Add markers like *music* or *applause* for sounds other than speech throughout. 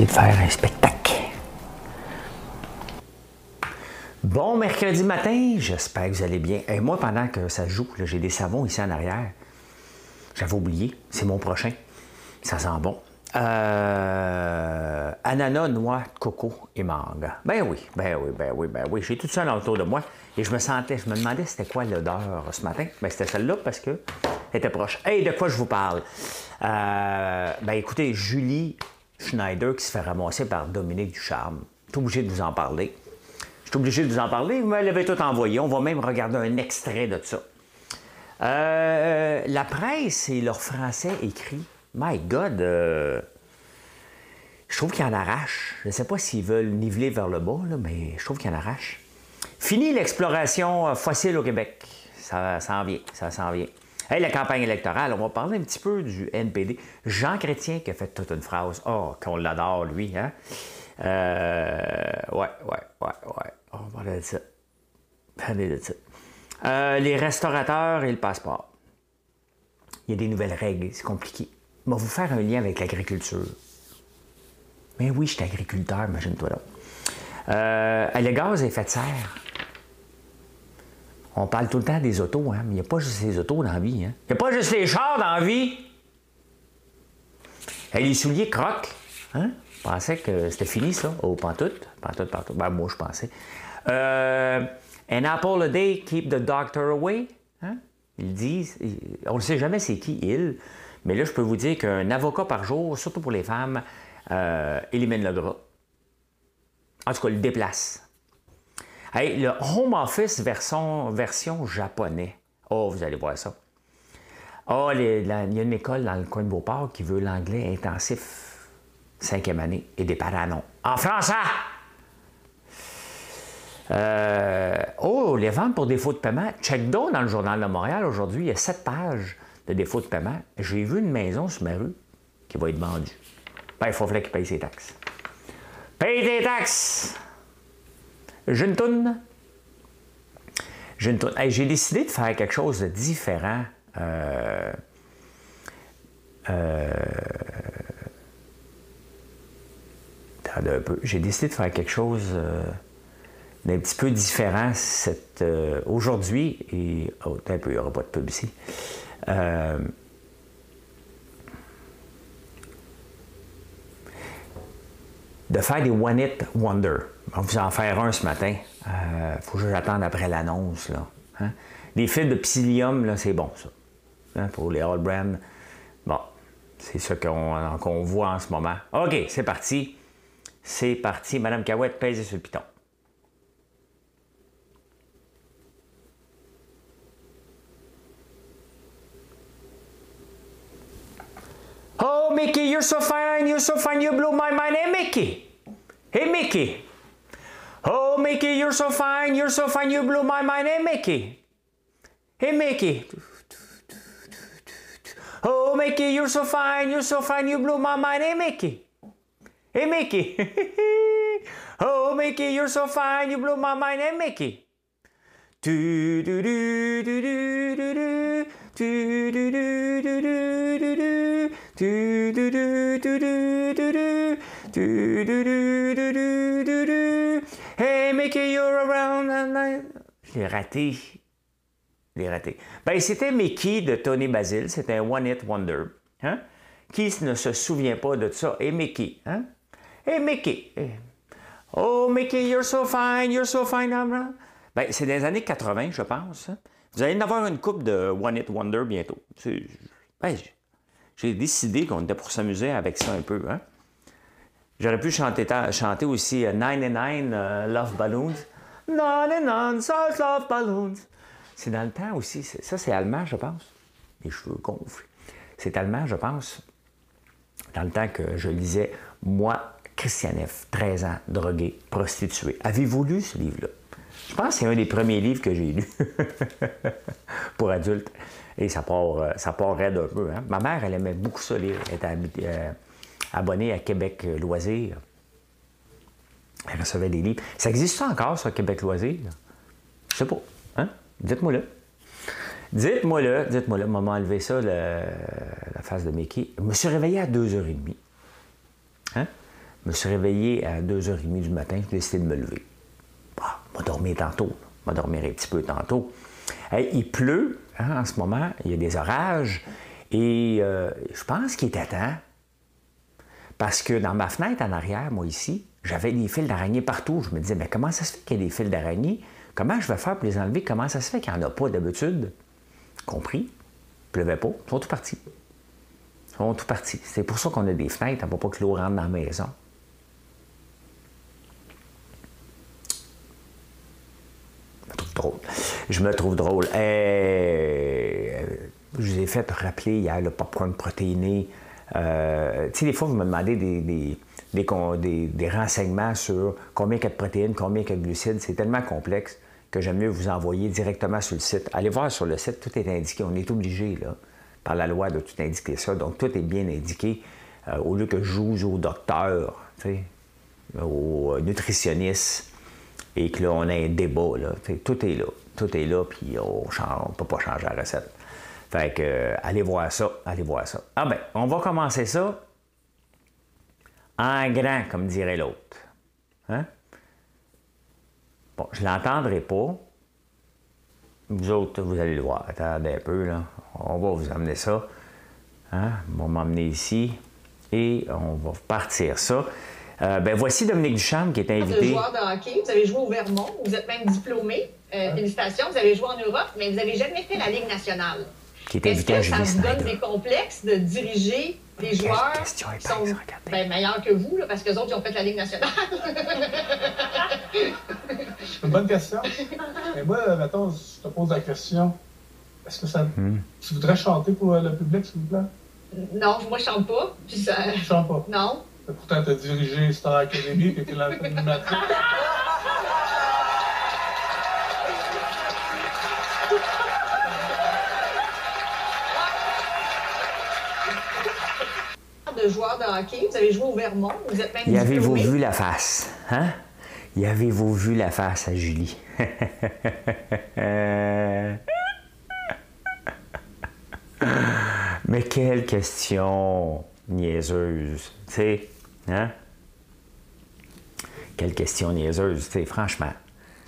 De faire un spectacle. Bon mercredi matin, j'espère que vous allez bien. Et moi, pendant que ça joue, j'ai des savons ici en arrière. J'avais oublié, c'est mon prochain. Ça sent bon. Euh, ananas, noix, coco et mangue. Ben oui, ben oui, ben oui, ben oui. J'ai tout ça autour de moi et je me sentais, je me demandais c'était quoi l'odeur ce matin. Ben c'était celle-là parce que était proche. Hey, de quoi je vous parle? Euh, ben écoutez, Julie Schneider qui se fait ramasser par Dominique Ducharme. Je suis obligé de vous en parler. Je suis obligé de vous en parler. Vous m'avez tout envoyé. On va même regarder un extrait de ça. Euh, la presse et leur français écrit. My God, euh, je trouve qu'il en arrache. Je ne sais pas s'ils veulent niveler vers le bas, mais je trouve qu'il en arrache. Fini l'exploration fossile au Québec. Ça s'en vient, ça s'en vient. Hey, la campagne électorale, on va parler un petit peu du NPD. Jean Chrétien qui a fait toute une phrase. Oh, qu'on l'adore, lui, hein? Euh, ouais, ouais, ouais, ouais. On va parler de ça. Parler de ça. Euh, les restaurateurs et le passeport. Il y a des nouvelles règles, c'est compliqué. On va vous faire un lien avec l'agriculture. Mais oui, je suis agriculteur, imagine-toi là. Euh, le gaz à effet de serre. On parle tout le temps des autos, hein, mais il n'y a pas juste les autos dans la vie. Hein. Il n'y a pas juste les chars dans la vie. Et les souliers croquent. Hein? Je pensais que c'était fini, ça, au pantoute. Pantoute, pantoute. Ben, moi, je pensais. Euh, an apple a day, keep the doctor away. Hein? Ils disent, on ne sait jamais c'est qui il, mais là, je peux vous dire qu'un avocat par jour, surtout pour les femmes, euh, élimine le gras. En tout cas, le déplace. Hey, le Home Office version, version japonais. Oh, vous allez voir ça. Oh, il y a une école dans le coin de Beauport qui veut l'anglais intensif, cinquième année, et des paranos. En français! Euh, oh, les ventes pour défaut de paiement. Check down dans le Journal de Montréal aujourd'hui, il y a sept pages de défaut de paiement. J'ai vu une maison sur ma rue qui va être vendue. Ben, il faut qu'il paye ses taxes. Paye tes taxes! J'ai une toune. J'ai j'ai décidé de faire quelque chose de différent. Euh, euh, un peu. J'ai décidé de faire quelque chose euh, d'un petit peu différent cette, aujourd'hui. Et oh, un peu, il n'y aura pas de pub ici. De faire des One It Wonder. On va vous en faire un ce matin. Euh, faut que j'attende après l'annonce. Là. Hein. Fils de psyllium, là, c'est bon, ça. Hein, pour les All Brand. Bon, c'est ce qu'on voit en ce moment. OK, c'est parti. C'est parti. Madame Cahouette, pèse sur piton. Oh, Mickey, you're so fine, you're so fine, you blew my mind. Hey, Mickey. Hey, Mickey. Oh, Mickey, you're so fine, you're so fine, you blew my mind. Hey, Mickey. Hey, Mickey. Oh, Mickey, you're so fine, you're so fine, you blew my mind. Hey, Mickey. Hey, Mickey. oh, Mickey, you're so fine, you blew my mind. Hey, Mickey. Do do do do do do do do do do do do do Hey, Mickey, you're around. Je l'ai raté. Je l'ai raté. Ben, c'était Mickey de Tony Basil, C'était un One Hit Wonder. Hein? Qui ne se souvient pas de ça? Et Mickey. Hein? Hey Mickey. Oh, Mickey, you're so fine, you're so fine. Ben, c'est des années 80, je pense. Hein. Vous allez en avoir une coupe de One Hit Wonder bientôt. Ben, j'ai décidé qu'on était pour s'amuser avec ça un peu. Hein? J'aurais pu chanter, chanter aussi 99 euh, euh, Love Balloons. 99 Love Balloons. C'est dans le temps aussi. Ça, c'est allemand, je pense. Les cheveux gonflent. C'est allemand, je pense. dans le temps que je lisais Moi, Christianef, 13 ans, drogué, prostitué. Avez-vous lu ce livre-là? Je pense que c'est un des premiers livres que j'ai lu *laughs* pour adultes. Et ça part, euh, ça part raide un peu. Hein. Ma mère, elle aimait beaucoup ça lire. Elle était euh, abonnée à Québec Loisirs. Elle recevait des livres. Ça existe ça encore, sur Québec Loisirs? Je sais pas. Hein? Dites-moi le. Dites-moi le, dites-moi le. Maman a enlevé ça, la face de Mickey. Je me suis réveillé à 2h30. Hein? Je me suis réveillé à 2h30 du matin, j'ai décidé de me lever. Je vais dormir tantôt. Je vais dormir un petit peu tantôt. il pleut hein, en ce moment, il y a des orages, et euh, je pense qu'il était temps. Parce que dans ma fenêtre en arrière, moi ici, j'avais des fils d'araignée partout. Je me disais, mais comment ça se fait qu'il y a des fils d'araignée? Comment je vais faire pour les enlever? Comment ça se fait qu'il n'y en a pas d'habitude? Compris? Il pleuvait pas. Ils sont tous partis. Ils sont tous partis. C'est pour ça qu'on a des fenêtres, pour pas que l'eau rentre dans la maison. Je me trouve drôle. Euh, je vous ai fait rappeler hier le popcorn protéiné. Euh, tu sais, des fois, vous me demandez des, renseignements sur combien il y a de protéines, combien il y a de glucides. C'est tellement complexe que j'aime mieux vous envoyer directement sur le site. Allez voir sur le site, tout est indiqué. On est obligé, là, par la loi, de tout indiquer ça. Donc, tout est bien indiqué. Euh, au lieu que je joue au docteur, au nutritionniste, et que là, on a un débat. Là. Tout est là. Tout est là, puis on ne peut pas changer la recette. Fait que, euh, allez voir ça, allez voir ça. Ah ben, on va commencer ça en grand, comme dirait l'autre. Hein? Bon, je ne l'entendrai pas. Vous autres, vous allez le voir. Attendez un peu, là. On va vous amener ça. Hein? On va m'emmener ici. Et on va partir ça. Euh, ben, voici Dominique Duchamp qui est invité. Vous êtes joueur de hockey, vous avez joué au Vermont, vous êtes même diplômé. Euh, félicitations, vous avez joué en Europe, mais vous n'avez jamais fait la Ligue nationale. Qui est Est-ce que ça vous donne des complexes de diriger des joueurs qui sont ben, meilleurs que vous, parce que les autres, ils ont fait la Ligue nationale? C'est *laughs* une bonne question. Mais moi, mettons, je te pose la question. Est-ce que ça. Hmm. Tu voudrais chanter pour le public, s'il vous plaît? Non, moi, je chante pas. Puis ça... Je chante pas. Non. Pourtant, tu as dirigé Star Academy et tu es l'animatrice. de joueur de hockey, vous avez joué au Vermont, vous êtes même Y avez-vous vu la face? Hein? Y avez-vous vu la face à Julie? *laughs* Mais quelle question niaiseuse, tu sais? Hein? Quelle question niaiseuse, tu sais, franchement.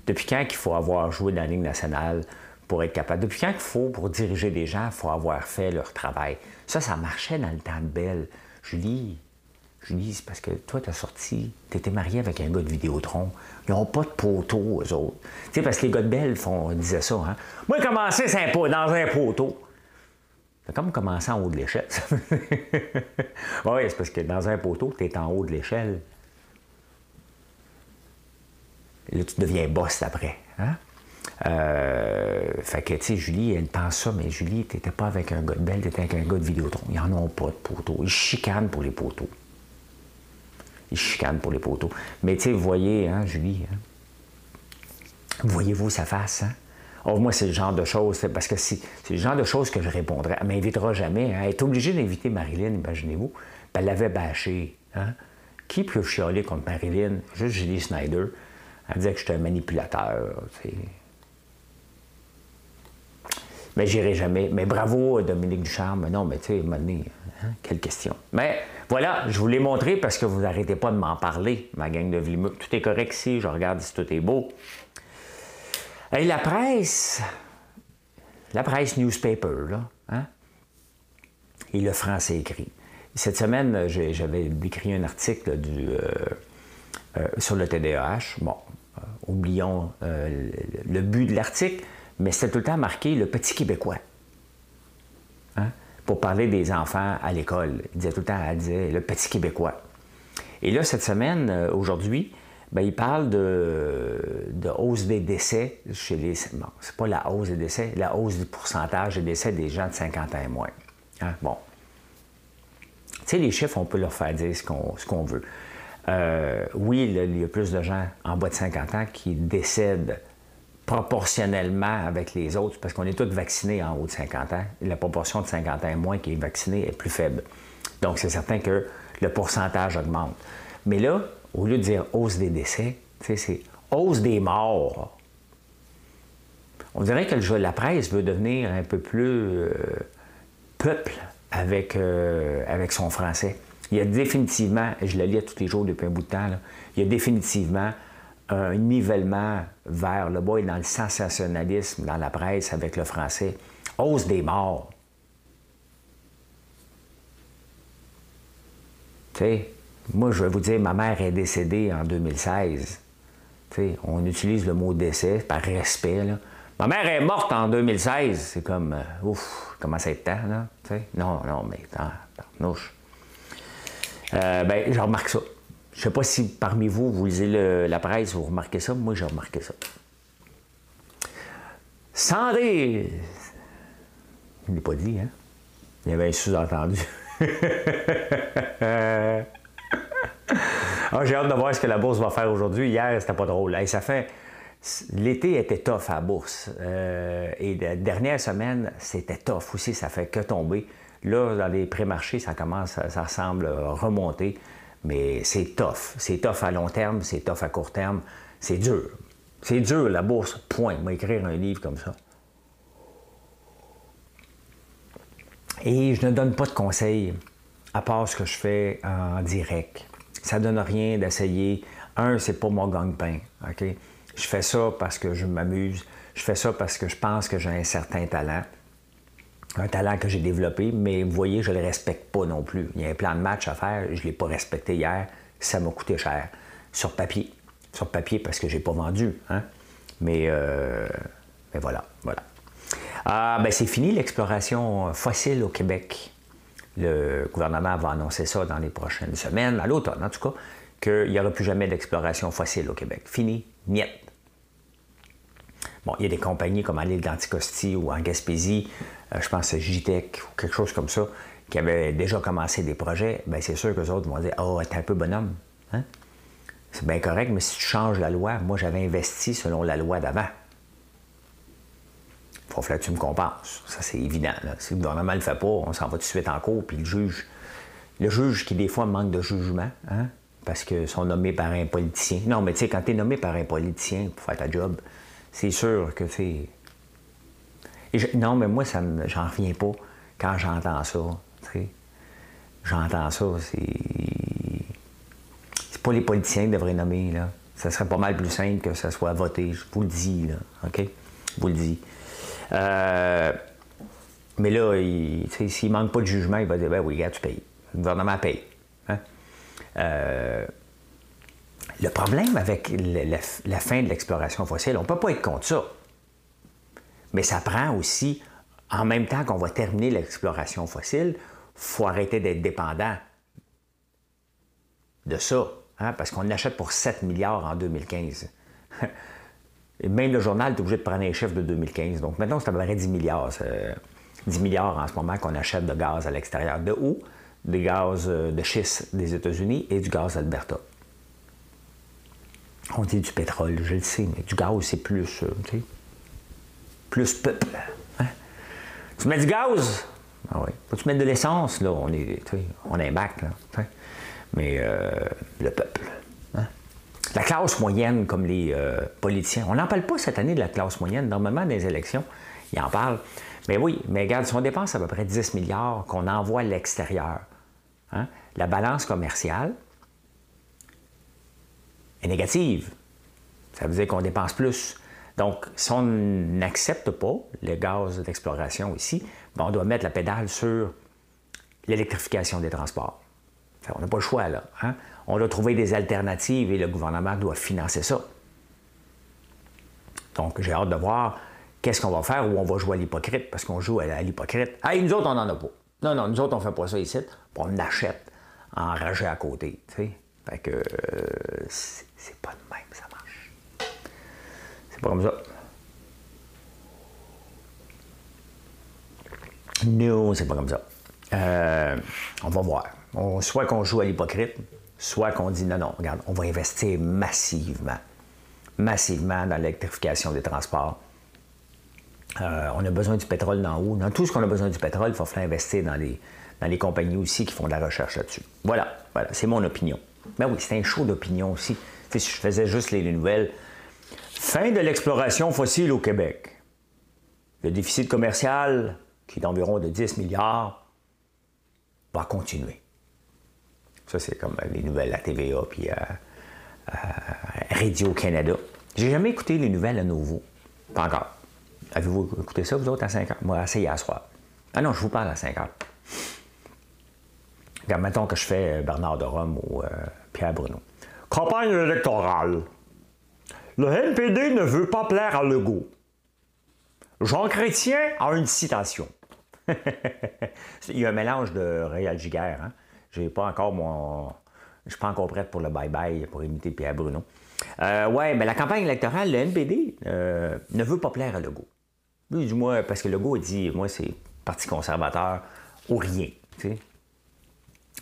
Depuis quand qu'il faut avoir joué dans la Ligue nationale pour être capable? Depuis quand qu'il faut, pour diriger des gens, il faut avoir fait leur travail? Ça, ça marchait dans le temps de Belle. Julie, Julie, c'est parce que toi, tu as sorti, tu étais marié avec un gars de Vidéotron. Ils n'ont pas de poteau, eux autres. Tu sais, parce que les gars de Belle font, disaient ça, hein? Moi, commencer dans un poteau. C'est comme commencer en haut de l'échelle. *laughs* oui, c'est parce que dans un poteau, tu es en haut de l'échelle. Là, tu deviens boss après. Hein? Euh, fait que, tu sais, Julie, elle pense ça, mais Julie, t'étais pas avec un gars de belle, t'étais avec un gars de Vidéotron. Ils en ont pas de poteau. Ils chicanent pour les poteaux. Ils chicanent pour les poteaux. Mais, tu sais, vous voyez, hein, Julie, hein? voyez-vous sa face, hein? Oh, moi, c'est le genre de choses, parce que c'est le genre de choses que je répondrais. Elle m'invitera jamais. Hein. Elle est obligée d'inviter Marilyn, imaginez-vous. elle l'avait bâché. Hein. Qui peut chialer contre Marilyn? Juste Julie Snyder. Elle disait que j'étais un manipulateur. Mais j'irai jamais. Mais bravo, Dominique Ducharme. Non, mais tu sais, hein, quelle question. Mais voilà, je vous l'ai montré parce que vous n'arrêtez pas de m'en parler, ma gang de Vlimuk. Tout est correct ici, je regarde si tout est beau. La presse, la presse newspaper, là, hein? et le français écrit. Cette semaine, j'avais écrit un article euh, euh, sur le TDAH. Bon, euh, oublions le but de l'article, mais c'était tout le temps marqué le petit Québécois. Hein? Pour parler des enfants à l'école. Il disait tout le temps, elle disait le petit Québécois. Et là, cette semaine, aujourd'hui, ben, il parle de, hausse des décès chez les. Bon, c'est pas la hausse des décès, la hausse du pourcentage des décès des gens de 50 ans et moins. Hein? Bon. sais, les chiffres, on peut leur faire dire ce qu'on veut. Euh, oui, il y a plus de gens en bas de 50 ans qui décèdent proportionnellement avec les autres, parce qu'on est tous vaccinés en haut de 50 ans. La proportion de 50 ans et moins qui est vaccinée est plus faible. Donc, c'est certain que le pourcentage augmente. Mais là, au lieu de dire hausse des décès, c'est hausse des morts. On dirait que la presse veut devenir un peu plus euh, peuple avec, euh, avec son français. Il y a définitivement, et je le lis tous les jours depuis un bout de temps, il y a définitivement un nivellement vers le bas et dans le sensationnalisme dans la presse avec le français. Hausse des morts. Tu sais, moi, je vais vous dire, ma mère est décédée en 2016. Tu sais, on utilise le mot décès par respect. Là. Ma mère est morte en 2016. C'est comme, euh, ouf, comment ça être temps, là? Non, non, mais, attends, euh, ben, je remarque ça. Je sais pas si parmi vous, vous lisez la presse, vous remarquez ça. Moi, j'ai remarqué ça. Sandré! Je ne l'ai pas dit, hein? Il y avait un sous-entendu. *laughs* ah, j'ai hâte de voir ce que la bourse va faire aujourd'hui. Hier, c'était pas drôle. ça fait. L'été était tough à la bourse. Euh, et la dernière semaine, c'était tough aussi. Ça fait que tomber. Là, dans les pré-marchés, ça commence, ça semble remonter. Mais c'est tough. C'est tough à long terme, c'est tough à court terme. C'est dur. C'est dur, la bourse, point. Moi, écrire un livre comme ça. Et je ne donne pas de conseils, à part ce que je fais en direct. Ça ne donne rien d'essayer. Un, c'est pas mon gagne-pain. Je fais ça parce que je m'amuse. Je fais ça parce que je pense que j'ai un certain talent un talent que j'ai développé, mais vous voyez, je ne le respecte pas non plus. Il y a un plan de match à faire, je ne l'ai pas respecté hier, ça m'a coûté cher. Sur papier. Sur papier parce que je n'ai pas vendu. Hein? Mais, euh, mais, voilà, voilà. Ah, ben c'est fini l'exploration fossile au Québec. Le gouvernement va annoncer ça dans les prochaines semaines, à l'automne en tout cas, qu'il n'y aura plus jamais d'exploration fossile au Québec. Fini, niet. Bon, il y a des compagnies comme à l'île d'Anticosti ou en Gaspésie, euh, je pense à JTEC ou quelque chose comme ça, qui avaient déjà commencé des projets, bien c'est sûr que les autres vont dire Oh, t'es un peu bonhomme. Hein? C'est bien correct, mais si tu changes la loi, moi j'avais investi selon la loi d'avant. Il faut que tu me compenses. Ça, c'est évident. Si le gouvernement ne le fait pas, on s'en va tout de suite en cours, puis le juge, le juge qui des fois manque de jugement, hein, parce qu'ils sont nommés par un politicien. Non, mais tu sais, quand tu es nommé par un politicien pour faire ta job, c'est sûr que c'est non, mais moi, ça j'en reviens pas quand j'entends ça. J'entends ça, c'est. C'est pas les politiciens qui devraient nommer, là. Ça serait pas mal plus simple que ça soit voté. Je vous le dis, là. OK? Je vous le dis. Euh, mais là, s'il manque pas de jugement, il va dire ben oui, gars, tu payes. Le gouvernement paye. Hein? Euh, le problème avec la, fin de l'exploration fossile, on ne peut pas être contre ça. Mais ça prend aussi, en même temps qu'on va terminer l'exploration fossile, il faut arrêter d'être dépendant de ça, hein, parce qu'on achète pour 7 milliards en 2015. *laughs* Et même le journal est obligé de prendre un chiffre de 2015. Donc maintenant, c'est à peu près 10 milliards. 10 milliards en ce moment qu'on achète de gaz à l'extérieur. De où? Des gaz euh, de schiste des États-Unis et du gaz d'Alberta. On dit du pétrole, je le sais, mais du gaz, c'est plus. Euh, tu sais plus peuple. Hein? Tu mets du gaz? Ah oui. Faut-tu mettre de l'essence? Là, on est, on est bac, là. Mais euh, le peuple. Hein? La classe moyenne, comme les euh, politiciens. On n'en parle pas cette année de la classe moyenne. Normalement, des élections, ils en parlent. Mais oui, mais regarde, si on dépense à peu près 10 milliards qu'on envoie à l'extérieur, hein, la balance commerciale est négative. Ça veut dire qu'on dépense plus. Donc, si on n'accepte pas le gaz d'exploration ici, ben, on doit mettre la pédale sur l'électrification des transports. on n'a pas le choix, là. Hein? On doit trouver des alternatives et le gouvernement doit financer ça. Donc, j'ai hâte de voir qu'est-ce qu'on va faire ou on va jouer à l'hypocrite, parce qu'on joue à l'hypocrite. Hey, nous autres, on n'en a pas. Non, non, nous autres, on ne fait pas ça ici, on achète enragé à côté. Fait que euh, c'est pas de même, ça pas comme ça. Non, c'est pas comme ça. Euh, on va voir. soit qu'on joue à l'hypocrite, soit qu'on dit non, non, regarde, on va investir massivement, massivement dans l'électrification des transports. Euh, on a besoin du pétrole dans haut. Dans tout ce qu'on a besoin du pétrole, il faut falloir investir dans les, les compagnies aussi qui font de la recherche là-dessus. Voilà, voilà, c'est mon opinion. Mais oui, c'est un show d'opinion aussi. si je faisais juste les, nouvelles. Fin de l'exploration fossile au Québec. Le déficit commercial, qui est d'environ de 10 milliards, va continuer. Ça, c'est comme les nouvelles à TVA puis à, Radio-Canada. J'ai jamais écouté les nouvelles à nouveau. Pas encore. Avez-vous écouté ça, vous autres, à 5 heures? Moi, assez hier soir. Ah non, je vous parle à 5 heures. Regarde, mettons que je fais euh, Bernard de Rome ou euh, Pierre Bruno. Campagne électorale. Le NPD ne veut pas plaire à Legault. Jean Chrétien a une citation. *laughs* Il y a un mélange de Réal Giguère. Hein? J'ai pas encore mon. Je suis pas encore prête pour le bye-bye pour imiter Pierre Bruno. Euh, ouais, mais la campagne électorale, le NPD euh, ne veut pas plaire à Legault. Lui, du moins, parce que Legault dit Moi, c'est Parti conservateur ou rien. Tu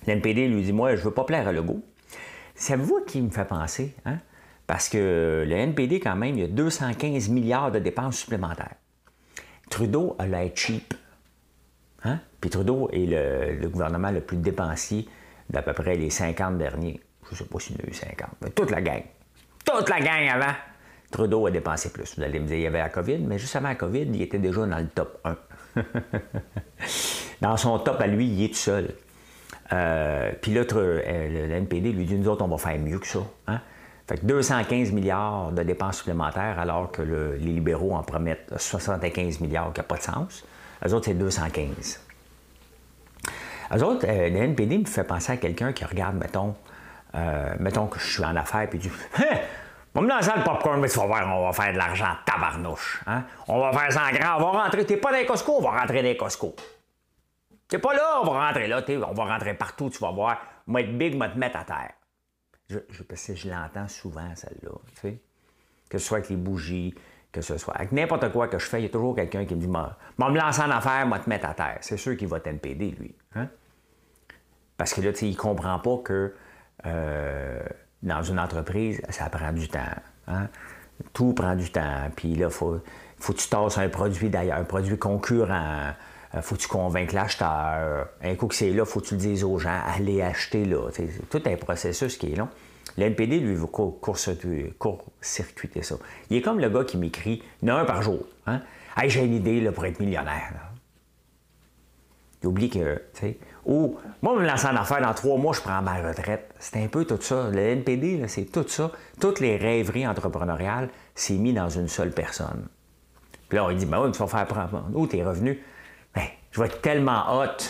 L'NPD lui dit Moi, je veux pas plaire à Legault. C'est vous qui me fait penser, hein? Parce que le NPD, quand même, il y a 215 milliards de dépenses supplémentaires. Trudeau a l'air cheap. Hein? Puis Trudeau est le, gouvernement le plus dépensier d'à peu près les 50 derniers. Je ne sais pas s'il y en a eu 50, mais toute la gang. Toute la gang avant. Trudeau a dépensé plus. Vous allez me dire, il y avait la COVID, mais juste avant la COVID, il était déjà dans le top 1. *laughs* dans son top à lui, il est tout seul. Euh, puis là, euh, le NPD lui dit, nous autres, on va faire mieux que ça. Hein? Fait que 215 milliards de dépenses supplémentaires, alors que les libéraux en promettent 75 milliards, qui n'a pas de sens. Eux autres, c'est 215. Eux autres, euh, le NPD me fait penser à quelqu'un qui regarde, mettons, euh, mettons que je suis en affaires, puis hein, On va me lancer le popcorn, mais tu vas voir, on va faire de l'argent tabarnouche. Hein? On va faire ça en grand, on va rentrer. T'es pas dans les Costco, on va rentrer dans les Costco. T'es pas là, on va rentrer là, on va rentrer partout, tu vas voir. Moi, être big, moi te mettre à terre. Je, je, je l'entends souvent, celle-là. Que ce soit avec les bougies, que ce soit. Avec n'importe quoi que je fais, il y a toujours quelqu'un qui me dit Moi, me lancer en affaire, moi te mettre à terre. C'est sûr qu'il va t'NPD, lui. Hein? Parce que là, il ne comprend pas que euh, dans une entreprise, ça prend du temps. Hein? Tout prend du temps. Puis là, il faut, faut que tu tasses un produit d'ailleurs, un produit concurrent. Euh, faut que tu convainques l'acheteur. Un coup que c'est là, faut que tu le dises aux gens, allez acheter là. C'est tout un processus qui est long. L'NPD, lui, veut court-circuiter ça. Il est comme le gars qui m'écrit, il en a un par jour. Hein? Hey, j'ai une idée pour être millionnaire. Il oublie que, tu sais, ou, moi, me lancer en affaires, dans trois mois, je prends ma retraite. C'est un peu tout ça. Le NPD, c'est tout ça. Toutes les rêveries entrepreneuriales, c'est mis dans une seule personne. Puis là, il dit, ben oui, tu vas faire prendre où tes revenus? Ben, je vais être tellement hot.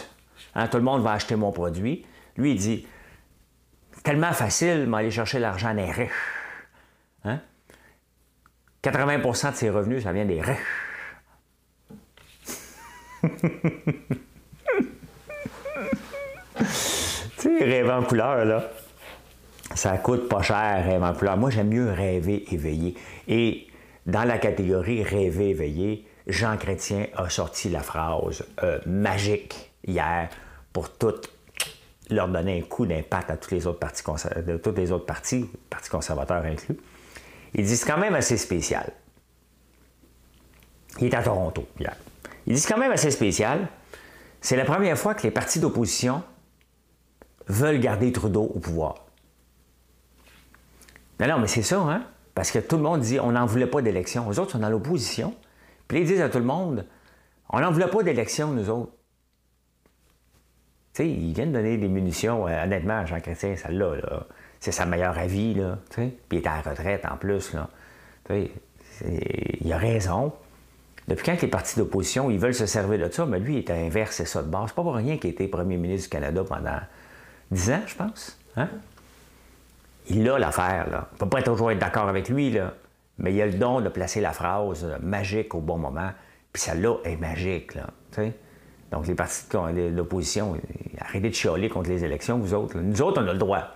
Hein, tout le monde va acheter mon produit. Lui, il dit, tellement facile d'aller chercher l'argent des riches. Hein? 80% de ses revenus, ça vient des riches. *laughs* tu sais, rêver en couleur, là. Ça coûte pas cher, rêver en couleur. Moi, j'aime mieux rêver éveillé. Et dans la catégorie rêver éveillé, Jean Chrétien a sorti la phrase euh, magique hier pour toutes leur donner un coup d'impact à tous les autres partis, de tous les autres partis, partis conservateurs inclus. Il dit c'est quand même assez spécial. Il est à Toronto hier. Il dit c'est quand même assez spécial. C'est la première fois que les partis d'opposition veulent garder Trudeau au pouvoir. Non, non, mais c'est ça, hein? Parce que tout le monde dit on n'en voulait pas d'élection. Les autres sont dans l'opposition. Puis ils disent à tout le monde on n'en voulait pas d'élection, nous autres. Sais, ils viennent donner des munitions, euh, honnêtement, Jean Chrétien, celle-là, -là, c'est sa meilleure avis, là. Puis il est à la retraite en plus, là. Il a raison. Depuis quand les partis d'opposition, ils veulent se servir de ça, mais lui, il a inversé ça de base. C'est pas pour rien qu'il a été premier ministre du Canada pendant dix ans, je pense. Hein? Il a l'affaire, là. On peut pas toujours être d'accord avec lui, là. Mais il a le don de placer la phrase magique au bon moment. Puis celle-là est magique, là. Donc, les partis de l'opposition, arrêtez de chialer contre les élections, vous autres. Nous autres, on a le droit.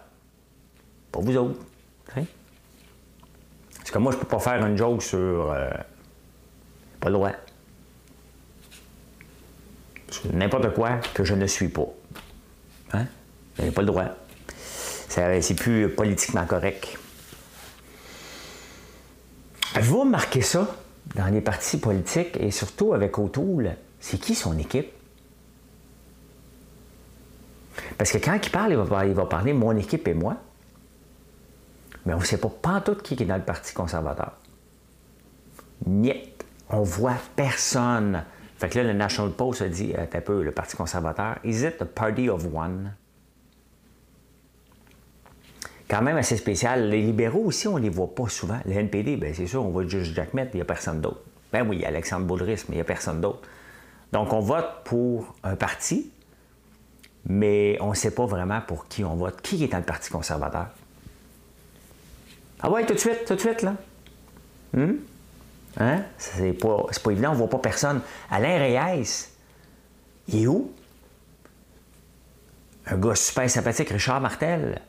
Pas vous autres. C'est comme moi, je peux pas faire une joke sur. Euh, pas le droit. N'importe quoi que je ne suis pas. Hein? Vous n'avez pas le droit. C'est plus politiquement correct. Avez-vous remarqué ça dans les partis politiques et surtout avec O'Toole? C'est qui son équipe? Parce que quand il parle, il va, il parler mon équipe et moi. Mais on ne sait pas, tout qui est dans le Parti conservateur. Niet. On voit personne. Fait que là, le National Post a dit, un peu, le Parti conservateur, is it the party of one? Quand même assez spécial. Les libéraux aussi, on ne les voit pas souvent. Le NPD, bien, c'est sûr, on voit juste Jack Met, il n'y a personne d'autre. Ben oui, Alexandre Boulris, mais il n'y a personne d'autre. Donc, on vote pour un parti, mais on ne sait pas vraiment pour qui on vote. Qui est dans le Parti conservateur? Ah ouais, tout de suite, tout de suite, là. Hum? Hein? C'est pas, pas évident, on ne voit pas personne. Alain Reyes, il est où? Un gars super sympathique, Richard Martel.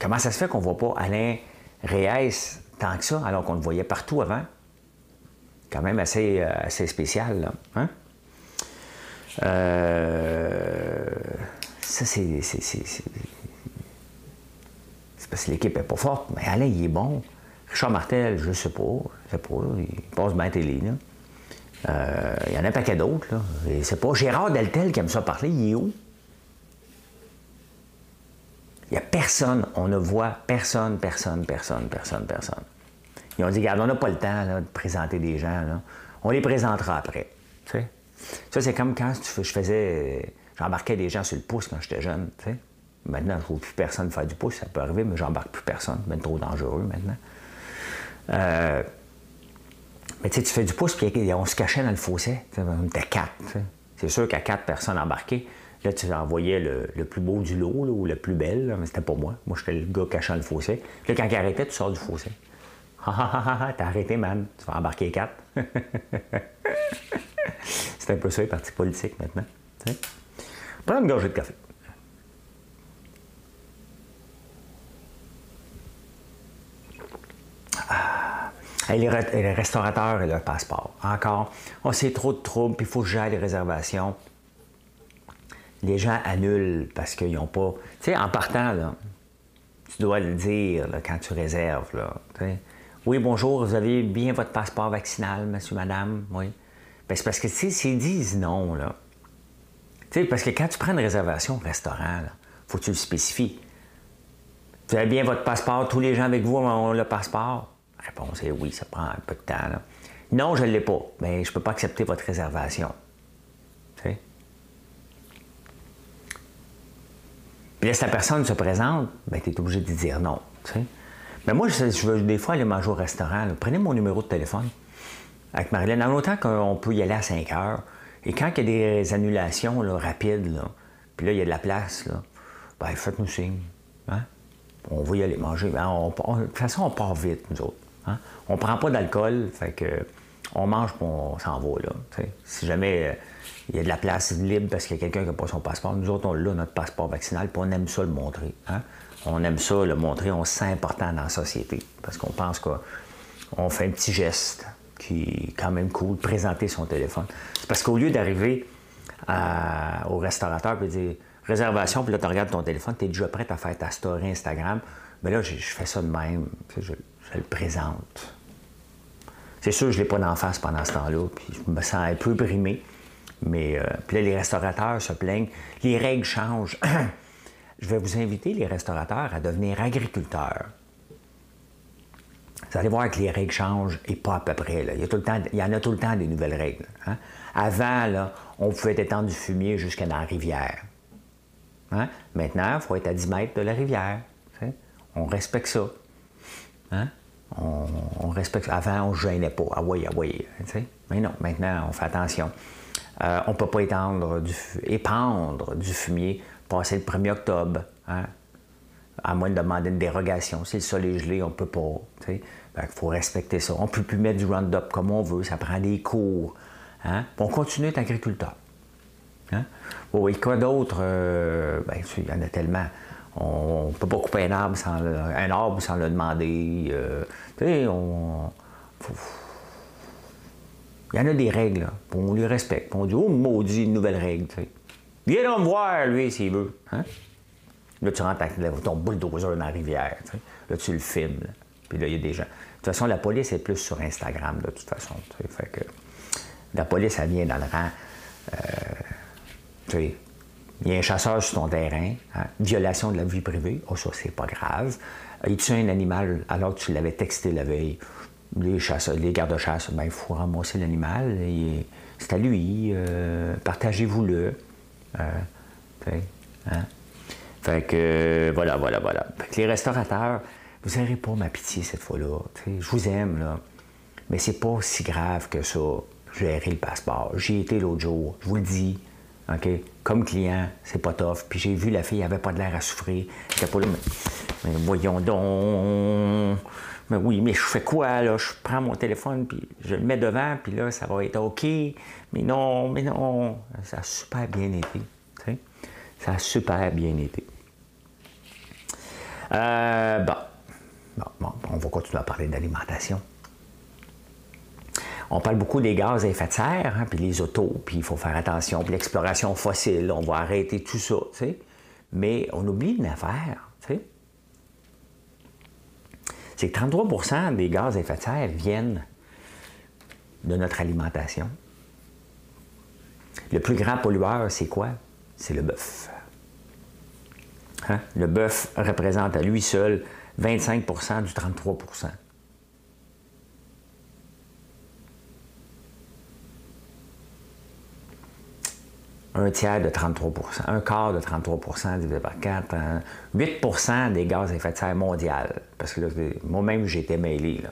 Comment ça se fait qu'on voit pas Alain Reyes tant que ça, alors qu'on le voyait partout avant? Quand même assez, euh, assez spécial, là. Hein? Euh, ça, c'est. C'est parce que l'équipe n'est pas forte, mais Alain, il est bon. Richard Martel, je sais pas. Je sais pas. Il passe bien télé, là. Euh, il y en a un paquet d'autres, là. Pas Gérard Deltel qui aime ça parler, il est où? Il n'y a personne, on ne voit personne, personne, personne, personne, personne. Ils ont dit, regarde, on n'a pas le temps de présenter des gens. Là. On les présentera après. Tu sais? Ça, c'est comme quand je faisais. J'embarquais des gens sur le pouce quand j'étais jeune. Tu sais? Maintenant, je ne trouve plus personne faire du pouce. Ça peut arriver, mais j'embarque plus personne. C'est trop dangereux maintenant. Euh, mais tu sais, tu fais du pouce, puis on se cachait dans le fossé. On était quatre. C'est sûr qu'à quatre personnes embarquées, là, tu envoyais le, plus beau du lot, ou le plus belle, mais c'était pas moi. Moi, j'étais le gars cachant le fossé. Là, quand il arrêtait, tu sors du fossé. Ha ha ha, t'as arrêté, man. Tu vas embarquer quatre. *laughs* C'est un peu ça, les partis politiques maintenant. Prends une gorgée de café. Ah. les, restaurateurs et leur passeport. Encore, on sait trop de troubles, puis il faut que j'aille les réservations. Les gens annulent parce qu'ils n'ont pas. Tu sais, en partant, tu dois le dire quand tu réserves. Là, oui, bonjour, vous avez bien votre passeport vaccinal, monsieur, madame? Oui. Ben, c'est parce que, tu s'ils disent non, là. Tu sais, parce que quand tu prends une réservation au restaurant, il faut que tu le spécifies. Vous avez bien votre passeport, tous les gens avec vous ont le passeport? La réponse est oui, ça prend un peu de temps. Non, je ne l'ai pas. Mais je ne peux pas accepter votre réservation. Tu sais? Puis là, si la personne se présente, ben, tu es obligé de dire non. Mais moi, je, veux des fois aller manger au restaurant. Prenez mon numéro de téléphone avec Marilyn. En autant qu'on peut y aller à 5 heures. Et quand il y a des annulations rapides, puis là, il y a de la place, là, ben, faites-nous signe. Hein? On va y aller manger. Ben, de toute façon, on part vite, nous autres. Hein? On ne prend pas d'alcool, fait que on mange et on s'en va. Si jamais euh, il y a de la place libre parce qu'il y a quelqu'un qui n'a pas son passeport, nous autres, on a notre passeport vaccinal, puis on aime ça le montrer. Hein? On aime ça le montrer, on se sent important dans la société, parce qu'on pense qu'on fait un petit geste qui est quand même cool, présenter son téléphone. C'est parce qu'au lieu d'arriver au restaurateur et dire réservation, puis là, tu regardes ton téléphone, tu es déjà prêt à faire ta story Instagram, mais là, je, fais ça de même, je, le présente. C'est sûr, je ne l'ai pas d'en face pendant ce temps-là, puis je me sens un peu brimé. Mais euh, puis là, les restaurateurs se plaignent. Les règles changent. *coughs* je vais vous inviter, les restaurateurs, à devenir agriculteurs. Vous allez voir que les règles changent et pas à peu près. Il, y a tout le temps, il y en a tout le temps des nouvelles règles. Hein. Avant, on pouvait étendre du fumier jusqu'à la rivière. Hein. Maintenant, il faut être à 10 mètres de la rivière. On respecte ça. Hein. On, respecte Avant, on ne gênait pas. Ah oui, ah oui. Mais non, maintenant, on fait attention. Euh, on ne peut pas étendre du, épandre du fumier passer le 1er octobre. À moins de demander une dérogation. Si le sol est gelé, on ne peut pas. Il faut respecter ça. On ne peut plus mettre du Roundup comme on veut. Ça prend des cours. Hein? On continue d'être agriculteur. Hein? Bon, et quoi d'autre? Euh, ben, il y en a tellement. On ne peut pas couper un arbre sans le, un arbre sans le demander. Euh, on, il y en a des règles. On les respecte. On dit, oh maudit, une nouvelle règle. Viens me voir, lui, s'il veut. Hein? Là, tu rentres avec ton bulldozer dans la rivière. Là, tu le filmes. Puis là, il y a des gens. De toute façon, la police est plus sur Instagram, de toute façon. La police, elle vient dans le rang. Euh, il y a un chasseur sur ton terrain, hein, violation de la vie privée, oh ça c'est pas grave. Il tue un animal alors que tu l'avais texté la veille. Les chasseurs, les gardes-chasse, ben il faut ramasser l'animal, c'est à lui, euh, partagez-vous-le. Euh, hein. Fait que voilà, voilà, voilà. Fait que les restaurateurs, vous n'aurez pas ma pitié cette fois-là. Je vous aime, là. Mais c'est pas si grave que ça, gérer le passeport. J'y étais l'autre jour, je vous le dis. OK? Comme client, c'est pas tough. Puis j'ai vu la fille, elle avait pas de l'air à souffrir. pas là, mais, voyons donc. Mais oui, mais je fais quoi, là? Je prends mon téléphone, puis je le mets devant, puis là, ça va être OK. Mais non, mais non. Ça a super bien été. Ça a super bien été. Euh, bon. bon. on va continuer à parler d'alimentation. On parle beaucoup des gaz à effet de serre, hein, puis les autos, puis il faut faire attention, puis l'exploration fossile, on va arrêter tout ça, tu sais. Mais on oublie une affaire, tu sais. C'est que 33% des gaz à effet de serre viennent de notre alimentation. Le plus grand pollueur, c'est quoi? C'est le bœuf. Hein? Le bœuf représente à lui seul 25% du 33% un tiers de 33% un quart de 33% divisé par 4, 8% des gaz à effet de serre mondial. Parce que moi-même, j'étais mêlé,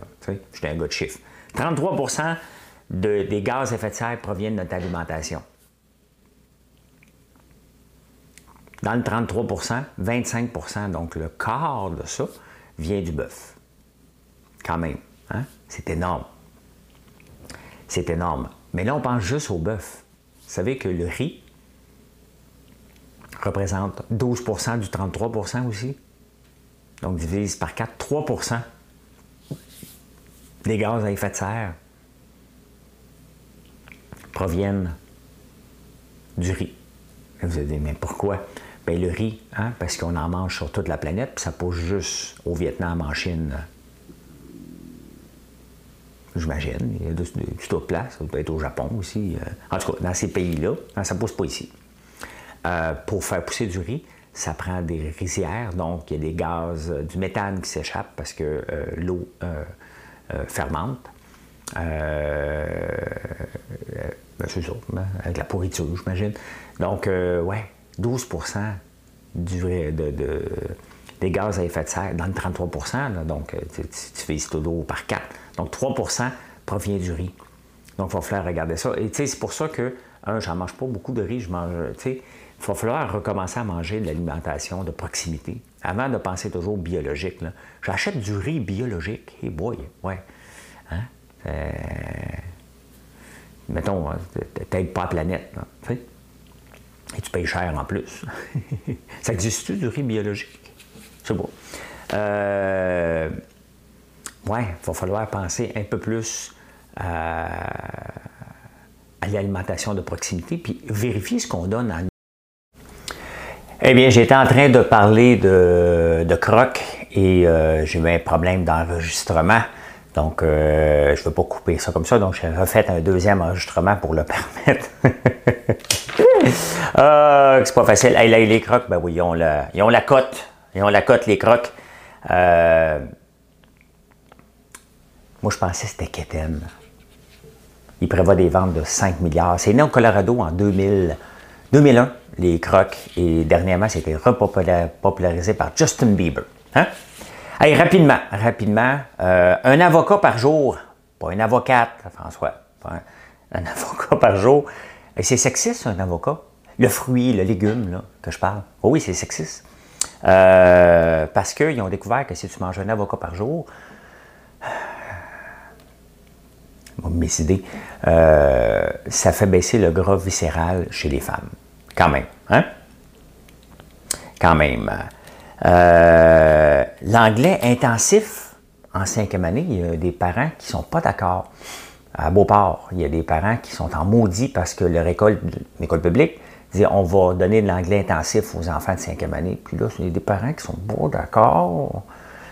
j'étais un gars de chiffre. 33% des gaz à effet de serre proviennent de notre alimentation. Dans le 33% 25% donc le quart de ça, vient du bœuf. Quand même. Hein? C'est énorme. C'est énorme. Mais là, on pense juste au bœuf. Vous savez que le riz représente 12% du 33% aussi. Donc, divise par 4, 3% des gaz à effet de serre proviennent du riz. Vous allez dire, mais pourquoi? Bien, le riz, hein, parce qu'on en mange sur toute la planète, puis ça pousse juste au Vietnam, en Chine. J'imagine. Il y a d'autres places. Ça peut être au Japon aussi. Euh. En tout cas, dans ces pays-là, hein, ça ne pousse pas ici. Euh, pour faire pousser du riz, ça prend des rizières, donc il y a des gaz, euh, du méthane qui s'échappe parce que l'eau fermente. Ben, c'est ça, hein, avec la pourriture, j'imagine. Donc, ouais, 12 du, de, des gaz à effet de serre dans le 33% donc euh, tu, tu fais l'eau par 4. Donc 3% provient du riz. Donc il va falloir regarder ça. Et c'est pour ça que, un, j'en mange pas beaucoup de riz, je mange, il va falloir recommencer à manger de l'alimentation de proximité. Avant de penser toujours biologique, j'achète du riz biologique. Et hey boy, ouais. Hein? Euh, mettons, hein, peut-être pas la planète. Et tu payes cher en plus. *laughs* ça existe-tu du riz biologique? C'est beau. Euh, ouais, il va falloir penser un peu plus à, l'alimentation de proximité, puis vérifier ce qu'on donne à eh bien, j'étais en train de parler de, crocs et euh, j'ai eu un problème d'enregistrement. Donc, euh, je ne veux pas couper ça comme ça. Donc, j'ai refait un deuxième enregistrement pour le *laughs* permettre. Ah, c'est pas facile. là, les crocs, ben oui, ils ont la, ils ont la cote. Ils ont la cote, les crocs. Euh, moi, je pensais que c'était Keten. Il prévoit des ventes de 5 milliards. C'est né au Colorado en 2000, 2001, les crocs. Et dernièrement, c'était repopularisé par Justin Bieber. Hein? Allez, rapidement, rapidement, euh, un avocat par jour, pas une avocate, François, un *laughs* avocat par jour. C'est sexiste, un avocat. Le fruit, le légume, là, que je parle. Oh oui, c'est sexiste. Euh, parce qu'ils ont découvert que si tu manges un avocat par jour, *sighs* mes idées, euh, ça fait baisser le gras viscéral chez les femmes. Quand même, hein? Quand même. Euh, l'anglais intensif en cinquième année, il y a des parents qui ne sont pas d'accord. À Beauport, il y a des parents qui sont en maudit parce que leur école, l'école publique, on va donner de l'anglais intensif aux enfants de cinquième année. Puis là, il y a des parents qui sont beaux, d'accord.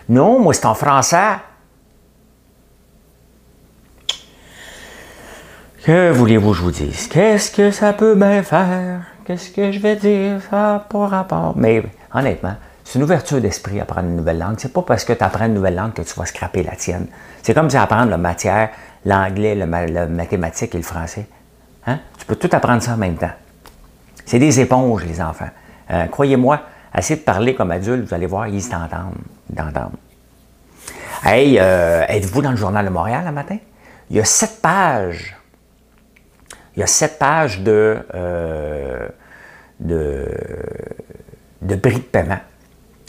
Non, moi, c'est en français. Que voulez-vous que je vous dise? Qu'est-ce que ça peut bien faire? Qu'est-ce que je vais dire? Ça rapport. Mais honnêtement, c'est une ouverture d'esprit apprendre une nouvelle langue. C'est pas parce que tu apprends une nouvelle langue que tu vas scraper la tienne. C'est comme si apprendre la matière, l'anglais, le, mathématique et le français. Hein? Tu peux tout apprendre ça en même temps. C'est des éponges, les enfants. Euh, croyez-moi, essayez de parler comme adulte, vous allez voir, ils t'entendent. Hey, euh, êtes-vous dans le Journal de Montréal le matin? Il y a sept pages. Il y a sept pages de, euh, de, de bris de paiement.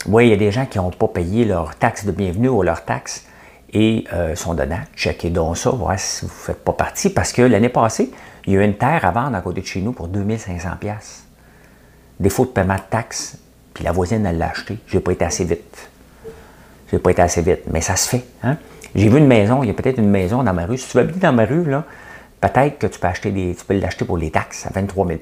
Oui, il y a des gens qui n'ont pas payé leur taxe de bienvenue ou leur taxe et sont dedans. Checkez donc ça, voir si vous ne faites pas partie, parce que l'année passée, il y a eu une terre à vendre à côté de chez nous pour 2500 pièces. Défaut de paiement de taxes, puis la voisine, elle l'a acheté. J'ai pas été assez vite. J'ai pas été assez vite, mais ça se fait. Hein? J'ai vu une maison, il y a peut-être une maison dans ma rue. Si tu vas habiter dans ma rue, là, peut-être que tu peux acheter des, tu peux l'acheter pour les taxes à 23 000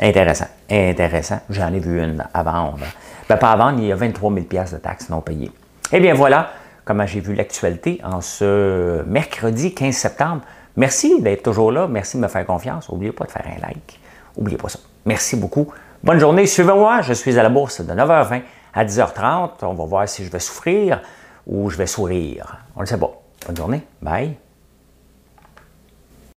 Intéressant, intéressant. J'en ai vu une à vendre. Ben, pas à vendre, il y a 23 000 de taxes non payées. Eh bien voilà comment j'ai vu l'actualité en ce mercredi 15 septembre. Merci d'être toujours là. Merci de me faire confiance. N'oubliez pas de faire un like. N'oubliez pas ça. Merci beaucoup. Bonne journée. Suivez-moi. Je suis à la bourse de 9h20 à 10h30. On va voir si je vais souffrir ou je vais sourire. On ne le sait pas. Bonne journée. Bye.